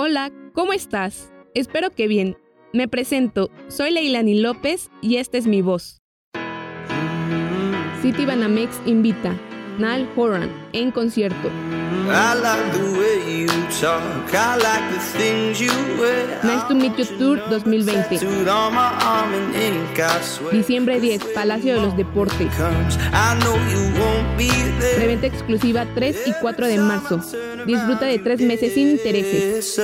Hola, ¿cómo estás? Espero que bien. Me presento, soy Leilani López y esta es mi voz. City Banamex invita Nal Horan en concierto. Nice to Meet You Tour 2020. Diciembre 10, Palacio de los Deportes. Exclusiva 3 y 4 de marzo. Disfruta de 3 meses sin intereses.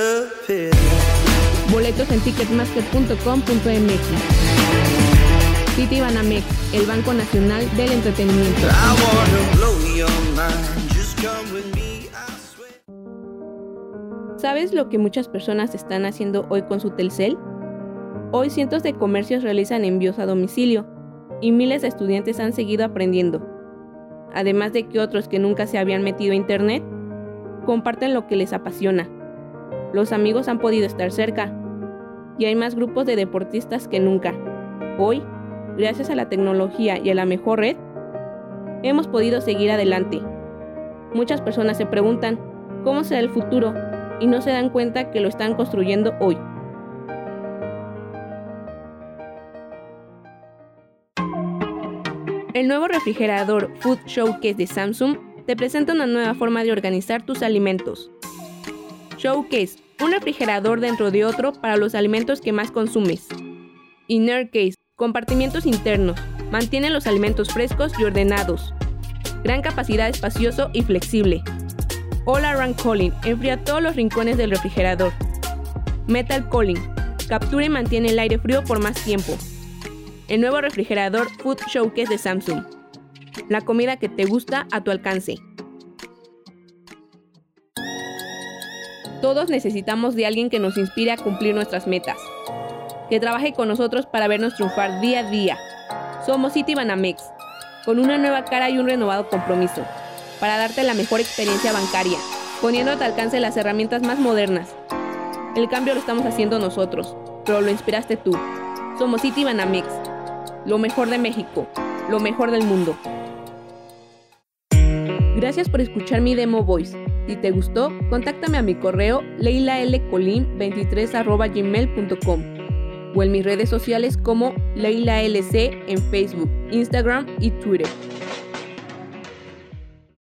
Boletos en ticketmaster.com.mx. City Banamex, el Banco Nacional del Entretenimiento. ¿Sabes lo que muchas personas están haciendo hoy con su Telcel? Hoy cientos de comercios realizan envíos a domicilio y miles de estudiantes han seguido aprendiendo. Además de que otros que nunca se habían metido a Internet, comparten lo que les apasiona. Los amigos han podido estar cerca y hay más grupos de deportistas que nunca. Hoy, gracias a la tecnología y a la mejor red, hemos podido seguir adelante. Muchas personas se preguntan, ¿cómo será el futuro? y no se dan cuenta que lo están construyendo hoy. El nuevo refrigerador Food Showcase de Samsung te presenta una nueva forma de organizar tus alimentos. Showcase, un refrigerador dentro de otro para los alimentos que más consumes. Inner Case, compartimientos internos, mantiene los alimentos frescos y ordenados. Gran capacidad espacioso y flexible, All Around Cooling enfría todos los rincones del refrigerador. Metal Cooling captura y mantiene el aire frío por más tiempo. El nuevo refrigerador Food Showcase de Samsung. La comida que te gusta a tu alcance. Todos necesitamos de alguien que nos inspire a cumplir nuestras metas. Que trabaje con nosotros para vernos triunfar día a día. Somos City Banamex, con una nueva cara y un renovado compromiso para darte la mejor experiencia bancaria, poniendo a tu alcance las herramientas más modernas. El cambio lo estamos haciendo nosotros, pero lo inspiraste tú. Somos City Banamex, lo mejor de México, lo mejor del mundo. Gracias por escuchar mi demo voice. Si te gustó, contáctame a mi correo leilalcolin23@gmail.com o en mis redes sociales como LeilaLC en Facebook, Instagram y Twitter.